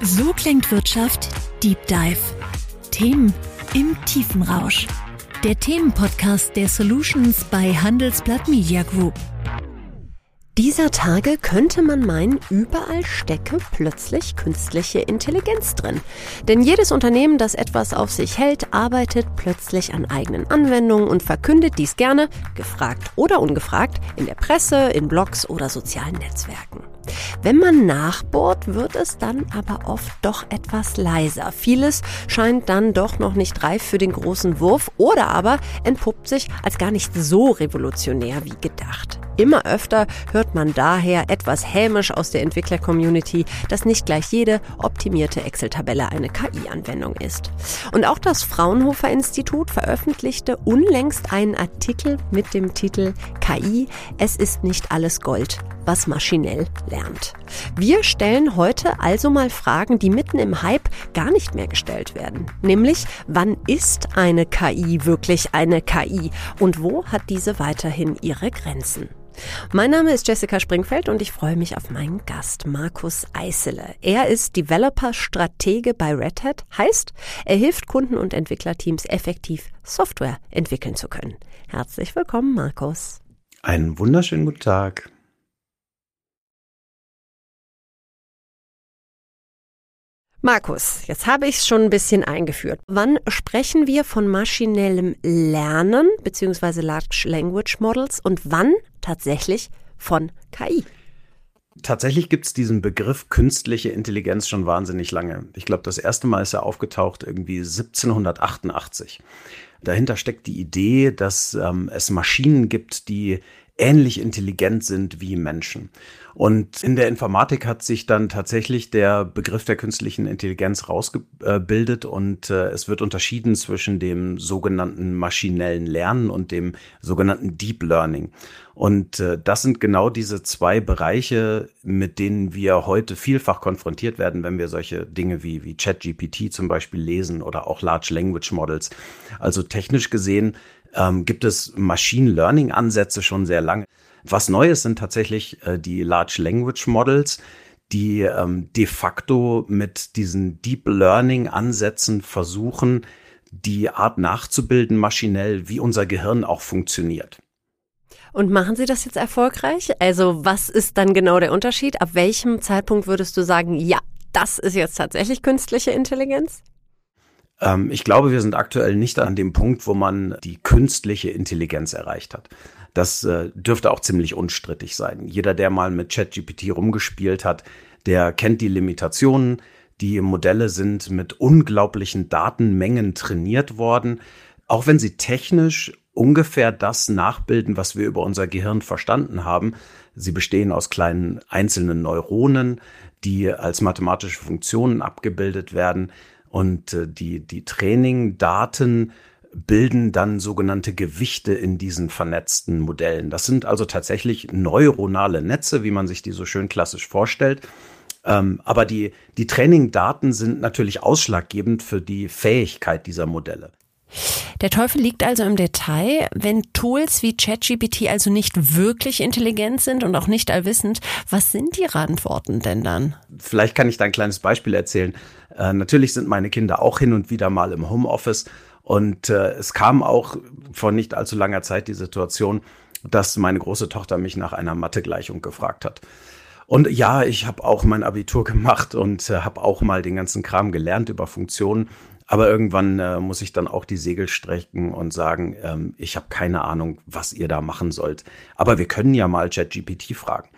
So klingt Wirtschaft Deep Dive. Themen im tiefen Rausch. Der Themenpodcast der Solutions bei Handelsblatt Media Group. Dieser Tage könnte man meinen, überall stecke plötzlich künstliche Intelligenz drin. Denn jedes Unternehmen, das etwas auf sich hält, arbeitet plötzlich an eigenen Anwendungen und verkündet dies gerne, gefragt oder ungefragt, in der Presse, in Blogs oder sozialen Netzwerken. Wenn man nachbohrt, wird es dann aber oft doch etwas leiser. Vieles scheint dann doch noch nicht reif für den großen Wurf oder aber entpuppt sich als gar nicht so revolutionär wie gedacht. Immer öfter hört man daher etwas hämisch aus der Entwickler-Community, dass nicht gleich jede optimierte Excel-Tabelle eine KI-Anwendung ist. Und auch das Fraunhofer Institut veröffentlichte unlängst einen Artikel mit dem Titel KI, es ist nicht alles Gold, was maschinell lernt. Wir stellen heute also mal Fragen, die mitten im Hype gar nicht mehr gestellt werden. Nämlich, wann ist eine KI wirklich eine KI und wo hat diese weiterhin ihre Grenzen? Mein Name ist Jessica Springfeld und ich freue mich auf meinen Gast, Markus Eisele. Er ist Developer-Stratege bei Red Hat, heißt, er hilft Kunden und Entwicklerteams effektiv Software entwickeln zu können. Herzlich willkommen, Markus. Einen wunderschönen guten Tag. Markus, jetzt habe ich es schon ein bisschen eingeführt. Wann sprechen wir von maschinellem Lernen bzw. Large Language Models und wann tatsächlich von KI? Tatsächlich gibt es diesen Begriff künstliche Intelligenz schon wahnsinnig lange. Ich glaube, das erste Mal ist er aufgetaucht irgendwie 1788. Dahinter steckt die Idee, dass ähm, es Maschinen gibt, die ähnlich intelligent sind wie Menschen. Und in der Informatik hat sich dann tatsächlich der Begriff der künstlichen Intelligenz rausgebildet und äh, es wird unterschieden zwischen dem sogenannten maschinellen Lernen und dem sogenannten Deep Learning. Und äh, das sind genau diese zwei Bereiche, mit denen wir heute vielfach konfrontiert werden, wenn wir solche Dinge wie, wie ChatGPT zum Beispiel lesen oder auch Large Language Models. Also technisch gesehen ähm, gibt es Machine Learning Ansätze schon sehr lange. Was Neues sind tatsächlich äh, die Large Language Models, die ähm, de facto mit diesen Deep Learning Ansätzen versuchen, die Art nachzubilden maschinell, wie unser Gehirn auch funktioniert. Und machen Sie das jetzt erfolgreich? Also was ist dann genau der Unterschied? Ab welchem Zeitpunkt würdest du sagen, ja, das ist jetzt tatsächlich künstliche Intelligenz? Ähm, ich glaube, wir sind aktuell nicht an dem Punkt, wo man die künstliche Intelligenz erreicht hat. Das äh, dürfte auch ziemlich unstrittig sein. Jeder, der mal mit ChatGPT rumgespielt hat, der kennt die Limitationen. Die Modelle sind mit unglaublichen Datenmengen trainiert worden. Auch wenn sie technisch ungefähr das nachbilden, was wir über unser Gehirn verstanden haben. Sie bestehen aus kleinen einzelnen Neuronen, die als mathematische Funktionen abgebildet werden. Und äh, die, die Trainingdaten bilden dann sogenannte Gewichte in diesen vernetzten Modellen. Das sind also tatsächlich neuronale Netze, wie man sich die so schön klassisch vorstellt. Ähm, aber die, die Trainingdaten sind natürlich ausschlaggebend für die Fähigkeit dieser Modelle. Der Teufel liegt also im Detail. Wenn Tools wie ChatGPT also nicht wirklich intelligent sind und auch nicht allwissend, was sind die Antworten denn dann? Vielleicht kann ich da ein kleines Beispiel erzählen. Äh, natürlich sind meine Kinder auch hin und wieder mal im Homeoffice und äh, es kam auch vor nicht allzu langer Zeit die Situation, dass meine große Tochter mich nach einer Mathegleichung gefragt hat. Und ja, ich habe auch mein Abitur gemacht und äh, habe auch mal den ganzen Kram gelernt über Funktionen. Aber irgendwann äh, muss ich dann auch die Segel strecken und sagen, ähm, ich habe keine Ahnung, was ihr da machen sollt. Aber wir können ja mal ChatGPT fragen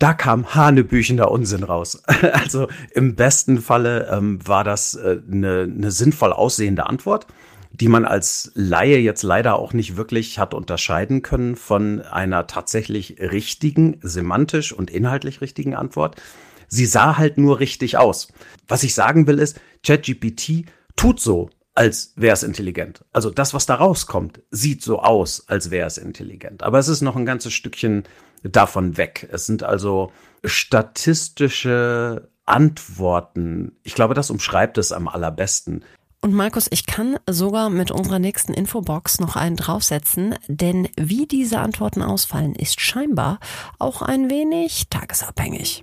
da kam hanebüchender Unsinn raus. Also im besten Falle ähm, war das äh, eine, eine sinnvoll aussehende Antwort, die man als Laie jetzt leider auch nicht wirklich hat unterscheiden können von einer tatsächlich richtigen, semantisch und inhaltlich richtigen Antwort. Sie sah halt nur richtig aus. Was ich sagen will ist, ChatGPT tut so, als wäre es intelligent. Also das, was da rauskommt, sieht so aus, als wäre es intelligent. Aber es ist noch ein ganzes Stückchen davon weg. Es sind also statistische Antworten. Ich glaube, das umschreibt es am allerbesten. Und Markus, ich kann sogar mit unserer nächsten Infobox noch einen draufsetzen, denn wie diese Antworten ausfallen, ist scheinbar auch ein wenig tagesabhängig.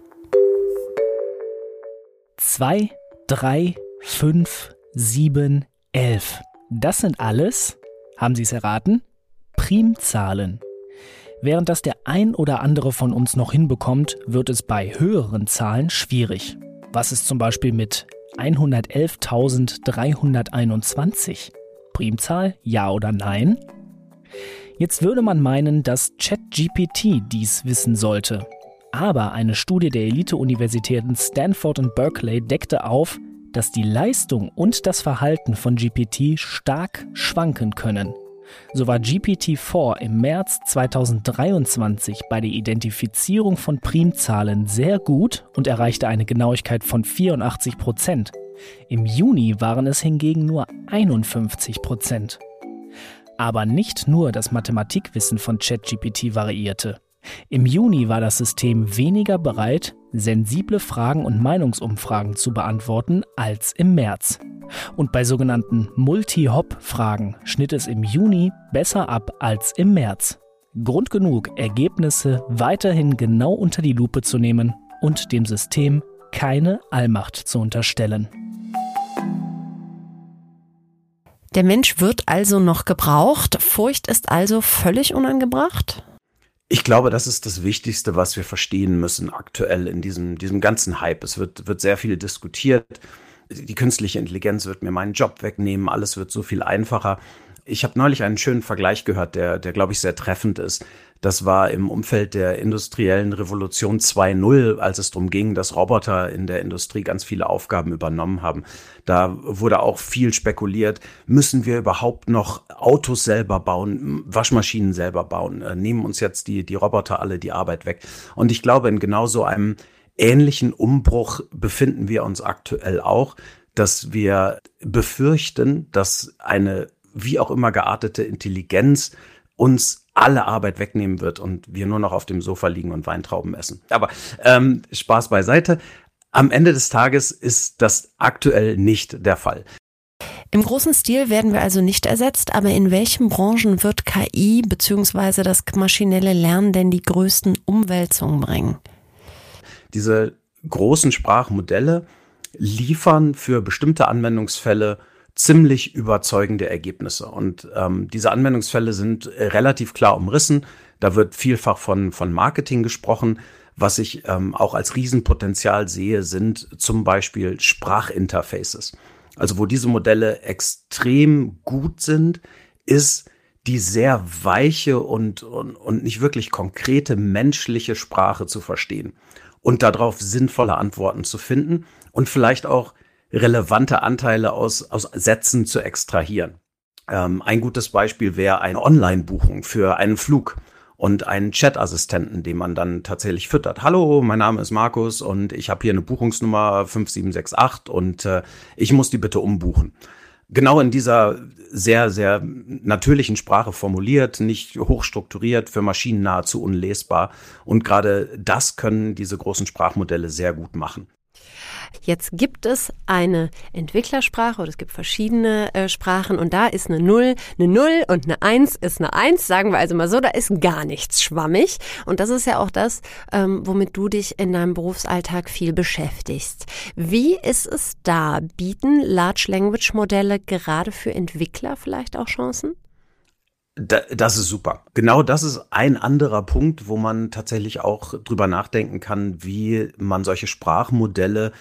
2, 3, 5, 7, 11. Das sind alles, haben Sie es erraten, Primzahlen. Während das der ein oder andere von uns noch hinbekommt, wird es bei höheren Zahlen schwierig. Was ist zum Beispiel mit 111.321? Primzahl, ja oder nein? Jetzt würde man meinen, dass ChatGPT dies wissen sollte. Aber eine Studie der Elite-Universitäten Stanford und Berkeley deckte auf, dass die Leistung und das Verhalten von GPT stark schwanken können. So war GPT-4 im März 2023 bei der Identifizierung von Primzahlen sehr gut und erreichte eine Genauigkeit von 84 Prozent. Im Juni waren es hingegen nur 51 Prozent. Aber nicht nur das Mathematikwissen von ChatGPT variierte. Im Juni war das System weniger bereit, sensible Fragen und Meinungsumfragen zu beantworten als im März. Und bei sogenannten Multi-Hop-Fragen schnitt es im Juni besser ab als im März. Grund genug, Ergebnisse weiterhin genau unter die Lupe zu nehmen und dem System keine Allmacht zu unterstellen. Der Mensch wird also noch gebraucht, Furcht ist also völlig unangebracht? Ich glaube, das ist das Wichtigste, was wir verstehen müssen aktuell in diesem, diesem ganzen Hype. Es wird, wird sehr viel diskutiert. Die künstliche Intelligenz wird mir meinen Job wegnehmen. Alles wird so viel einfacher. Ich habe neulich einen schönen Vergleich gehört, der, der glaube ich sehr treffend ist. Das war im Umfeld der industriellen Revolution 2.0, als es darum ging, dass Roboter in der Industrie ganz viele Aufgaben übernommen haben. Da wurde auch viel spekuliert, müssen wir überhaupt noch Autos selber bauen, Waschmaschinen selber bauen, äh, nehmen uns jetzt die, die Roboter alle die Arbeit weg. Und ich glaube, in genau so einem ähnlichen Umbruch befinden wir uns aktuell auch, dass wir befürchten, dass eine wie auch immer geartete Intelligenz uns alle Arbeit wegnehmen wird und wir nur noch auf dem Sofa liegen und Weintrauben essen. Aber ähm, Spaß beiseite. Am Ende des Tages ist das aktuell nicht der Fall. Im großen Stil werden wir also nicht ersetzt, aber in welchen Branchen wird KI bzw. das maschinelle Lernen denn die größten Umwälzungen bringen? Diese großen Sprachmodelle liefern für bestimmte Anwendungsfälle ziemlich überzeugende Ergebnisse. Und ähm, diese Anwendungsfälle sind relativ klar umrissen. Da wird vielfach von, von Marketing gesprochen. Was ich ähm, auch als Riesenpotenzial sehe, sind zum Beispiel Sprachinterfaces. Also wo diese Modelle extrem gut sind, ist die sehr weiche und, und, und nicht wirklich konkrete menschliche Sprache zu verstehen und darauf sinnvolle Antworten zu finden und vielleicht auch relevante Anteile aus, aus Sätzen zu extrahieren. Ähm, ein gutes Beispiel wäre eine Online-Buchung für einen Flug und einen Chat-Assistenten, den man dann tatsächlich füttert. Hallo, mein Name ist Markus und ich habe hier eine Buchungsnummer 5768 und äh, ich muss die bitte umbuchen. Genau in dieser sehr, sehr natürlichen Sprache formuliert, nicht hochstrukturiert, für Maschinen nahezu unlesbar. Und gerade das können diese großen Sprachmodelle sehr gut machen. Jetzt gibt es eine Entwicklersprache oder es gibt verschiedene äh, Sprachen und da ist eine 0, eine 0 und eine 1 ist eine 1, sagen wir also mal so, da ist gar nichts schwammig. Und das ist ja auch das, ähm, womit du dich in deinem Berufsalltag viel beschäftigst. Wie ist es da? Bieten Large Language Modelle gerade für Entwickler vielleicht auch Chancen? Das ist super. Genau das ist ein anderer Punkt, wo man tatsächlich auch drüber nachdenken kann, wie man solche Sprachmodelle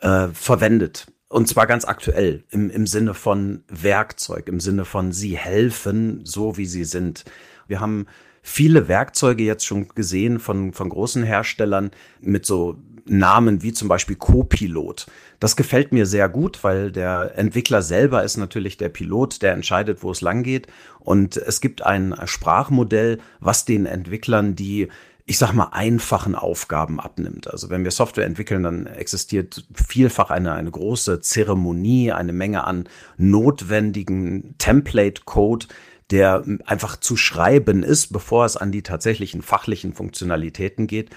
äh, verwendet. Und zwar ganz aktuell im, im Sinne von Werkzeug, im Sinne von sie helfen, so wie sie sind. Wir haben viele Werkzeuge jetzt schon gesehen von, von großen Herstellern mit so Namen wie zum Beispiel Copilot. Das gefällt mir sehr gut, weil der Entwickler selber ist natürlich der Pilot, der entscheidet, wo es lang geht. Und es gibt ein Sprachmodell, was den Entwicklern die ich sag mal, einfachen Aufgaben abnimmt. Also wenn wir Software entwickeln, dann existiert vielfach eine, eine große Zeremonie, eine Menge an notwendigen Template-Code, der einfach zu schreiben ist, bevor es an die tatsächlichen fachlichen Funktionalitäten geht.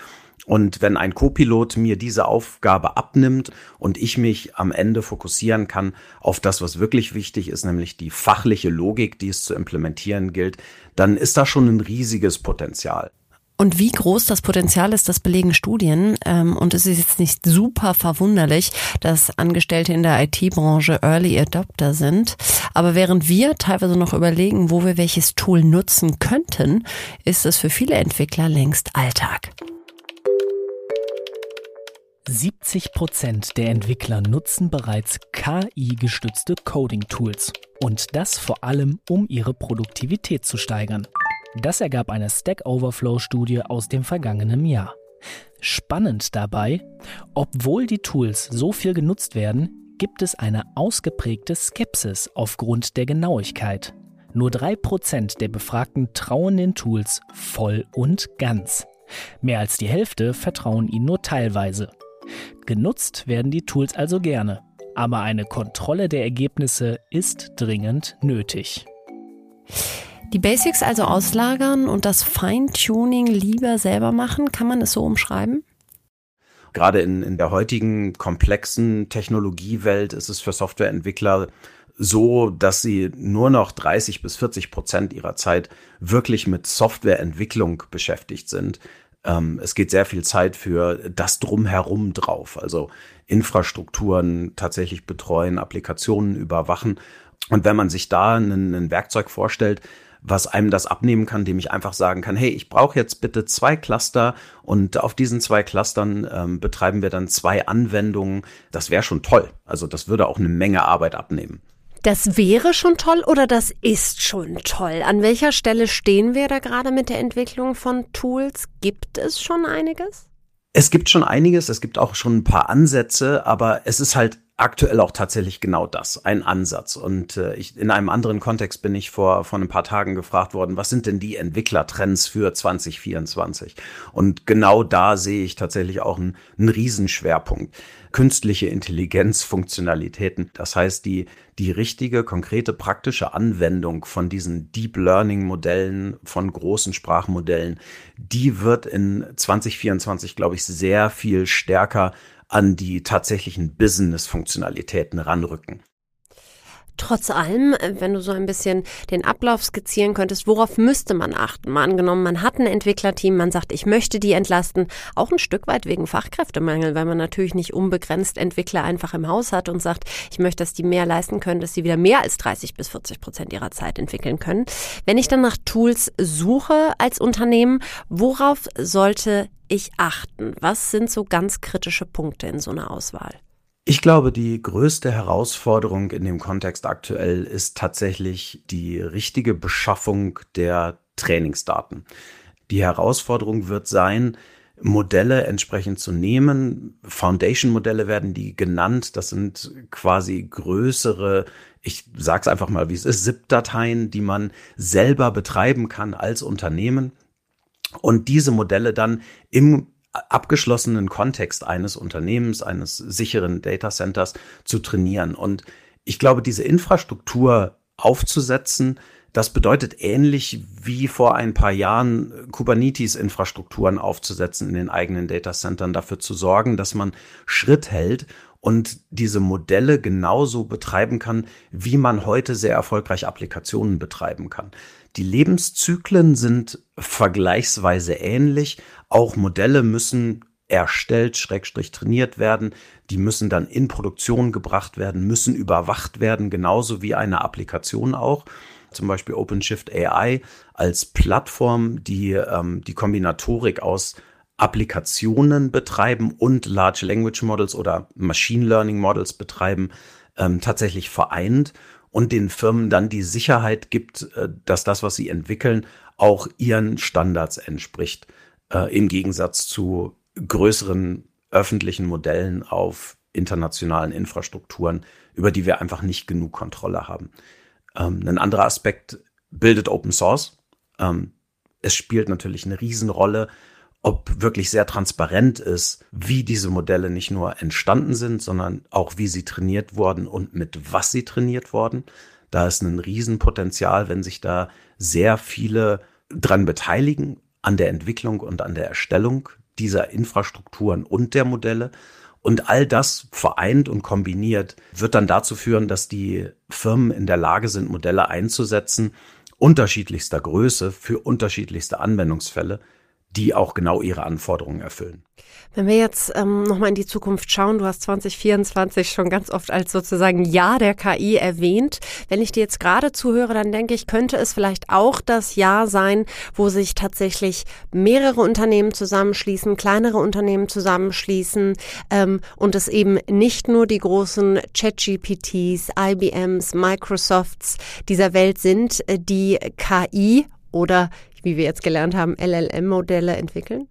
Und wenn ein Copilot mir diese Aufgabe abnimmt und ich mich am Ende fokussieren kann auf das, was wirklich wichtig ist, nämlich die fachliche Logik, die es zu implementieren gilt, dann ist da schon ein riesiges Potenzial. Und wie groß das Potenzial ist, das belegen Studien. Ähm, und es ist jetzt nicht super verwunderlich, dass Angestellte in der IT-Branche Early Adopter sind. Aber während wir teilweise noch überlegen, wo wir welches Tool nutzen könnten, ist es für viele Entwickler längst Alltag. 70 Prozent der Entwickler nutzen bereits KI-gestützte Coding-Tools. Und das vor allem, um ihre Produktivität zu steigern. Das ergab eine Stack Overflow-Studie aus dem vergangenen Jahr. Spannend dabei, obwohl die Tools so viel genutzt werden, gibt es eine ausgeprägte Skepsis aufgrund der Genauigkeit. Nur 3% der Befragten trauen den Tools voll und ganz. Mehr als die Hälfte vertrauen ihnen nur teilweise. Genutzt werden die Tools also gerne, aber eine Kontrolle der Ergebnisse ist dringend nötig. Die Basics also auslagern und das Feintuning lieber selber machen, kann man es so umschreiben? Gerade in, in der heutigen komplexen Technologiewelt ist es für Softwareentwickler so, dass sie nur noch 30 bis 40 Prozent ihrer Zeit wirklich mit Softwareentwicklung beschäftigt sind. Ähm, es geht sehr viel Zeit für das Drumherum drauf, also Infrastrukturen tatsächlich betreuen, Applikationen überwachen. Und wenn man sich da ein, Werkzeug vorstellt, was einem das abnehmen kann, dem ich einfach sagen kann, hey, ich brauche jetzt bitte zwei Cluster und auf diesen zwei Clustern ähm, betreiben wir dann zwei Anwendungen. Das wäre schon toll. Also das würde auch eine Menge Arbeit abnehmen. Das wäre schon toll oder das ist schon toll? An welcher Stelle stehen wir da gerade mit der Entwicklung von Tools? Gibt es schon einiges? Es gibt schon einiges, es gibt auch schon ein paar Ansätze, aber es ist halt aktuell auch tatsächlich genau das, ein Ansatz. Und äh, ich, in einem anderen Kontext bin ich vor, vor ein paar Tagen gefragt worden, was sind denn die Entwicklertrends für 2024? Und genau da sehe ich tatsächlich auch einen, einen Riesenschwerpunkt. Künstliche Intelligenz, Funktionalitäten. Das heißt, die, die richtige, konkrete, praktische Anwendung von diesen Deep Learning Modellen, von großen Sprachmodellen, die wird in 2024, glaube ich, sehr viel stärker an die tatsächlichen Business-Funktionalitäten ranrücken. Trotz allem, äh, wenn du so ein bisschen den Ablauf skizzieren könntest, worauf müsste man achten? Mal angenommen, man hat ein Entwicklerteam, man sagt, ich möchte die entlasten, auch ein Stück weit wegen Fachkräftemangel, weil man natürlich nicht unbegrenzt Entwickler einfach im Haus hat und sagt, ich möchte, dass die mehr leisten können, dass sie wieder mehr als 30 bis 40 Prozent ihrer Zeit entwickeln können. Wenn ich dann nach Tools suche als Unternehmen, worauf sollte ich achten? Was sind so ganz kritische Punkte in so einer Auswahl? Ich glaube, die größte Herausforderung in dem Kontext aktuell ist tatsächlich die richtige Beschaffung der Trainingsdaten. Die Herausforderung wird sein, Modelle entsprechend zu nehmen. Foundation-Modelle werden die genannt. Das sind quasi größere, ich sag's einfach mal, wie es ist, ZIP-Dateien, die man selber betreiben kann als Unternehmen und diese Modelle dann im abgeschlossenen Kontext eines Unternehmens, eines sicheren Data Centers zu trainieren. Und ich glaube, diese Infrastruktur aufzusetzen, das bedeutet ähnlich wie vor ein paar Jahren Kubernetes-Infrastrukturen aufzusetzen in den eigenen Datacentern, dafür zu sorgen, dass man Schritt hält und diese Modelle genauso betreiben kann, wie man heute sehr erfolgreich Applikationen betreiben kann. Die Lebenszyklen sind vergleichsweise ähnlich. Auch Modelle müssen erstellt, schrägstrich trainiert werden. Die müssen dann in Produktion gebracht werden, müssen überwacht werden, genauso wie eine Applikation auch. Zum Beispiel OpenShift AI als Plattform, die ähm, die Kombinatorik aus Applikationen betreiben und Large Language Models oder Machine Learning Models betreiben, ähm, tatsächlich vereint und den Firmen dann die Sicherheit gibt, äh, dass das, was sie entwickeln, auch ihren Standards entspricht, äh, im Gegensatz zu größeren öffentlichen Modellen auf internationalen Infrastrukturen, über die wir einfach nicht genug Kontrolle haben. Ähm, ein anderer Aspekt bildet Open Source. Ähm, es spielt natürlich eine Riesenrolle, ob wirklich sehr transparent ist, wie diese Modelle nicht nur entstanden sind, sondern auch wie sie trainiert wurden und mit was sie trainiert wurden. Da ist ein Riesenpotenzial, wenn sich da sehr viele dran beteiligen an der Entwicklung und an der Erstellung dieser Infrastrukturen und der Modelle. Und all das vereint und kombiniert wird dann dazu führen, dass die Firmen in der Lage sind, Modelle einzusetzen, unterschiedlichster Größe für unterschiedlichste Anwendungsfälle, die auch genau ihre Anforderungen erfüllen. Wenn wir jetzt ähm, nochmal in die Zukunft schauen, du hast 2024 schon ganz oft als sozusagen Jahr der KI erwähnt. Wenn ich dir jetzt gerade zuhöre, dann denke ich, könnte es vielleicht auch das Jahr sein, wo sich tatsächlich mehrere Unternehmen zusammenschließen, kleinere Unternehmen zusammenschließen ähm, und es eben nicht nur die großen ChatGPTs, IBMs, Microsofts dieser Welt sind, äh, die KI oder wie wir jetzt gelernt haben, LLM-Modelle entwickeln?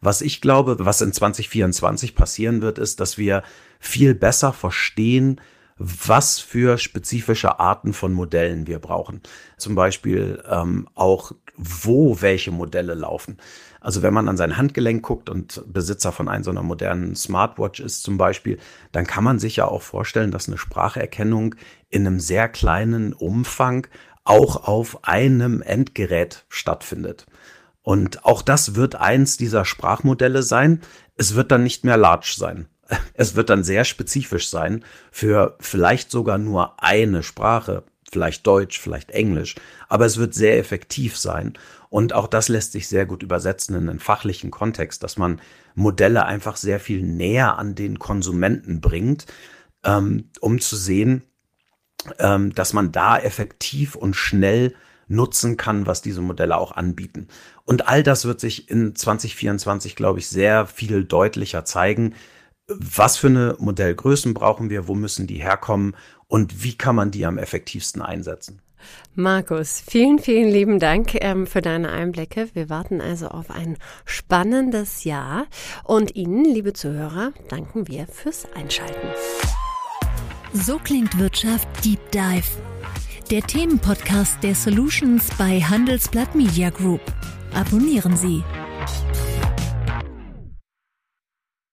Was ich glaube, was in 2024 passieren wird, ist, dass wir viel besser verstehen, was für spezifische Arten von Modellen wir brauchen. Zum Beispiel ähm, auch, wo welche Modelle laufen. Also wenn man an sein Handgelenk guckt und Besitzer von einer so einer modernen Smartwatch ist zum Beispiel, dann kann man sich ja auch vorstellen, dass eine Spracherkennung in einem sehr kleinen Umfang auch auf einem Endgerät stattfindet. Und auch das wird eins dieser Sprachmodelle sein. Es wird dann nicht mehr large sein. Es wird dann sehr spezifisch sein für vielleicht sogar nur eine Sprache, vielleicht Deutsch, vielleicht Englisch, aber es wird sehr effektiv sein. Und auch das lässt sich sehr gut übersetzen in einen fachlichen Kontext, dass man Modelle einfach sehr viel näher an den Konsumenten bringt, ähm, um zu sehen, ähm, dass man da effektiv und schnell nutzen kann, was diese Modelle auch anbieten. Und all das wird sich in 2024, glaube ich, sehr viel deutlicher zeigen. Was für eine Modellgrößen brauchen wir? Wo müssen die herkommen? Und wie kann man die am effektivsten einsetzen? Markus, vielen, vielen lieben Dank ähm, für deine Einblicke. Wir warten also auf ein spannendes Jahr. Und Ihnen, liebe Zuhörer, danken wir fürs Einschalten. So klingt Wirtschaft Deep Dive der Themenpodcast der Solutions bei Handelsblatt Media Group. Abonnieren Sie.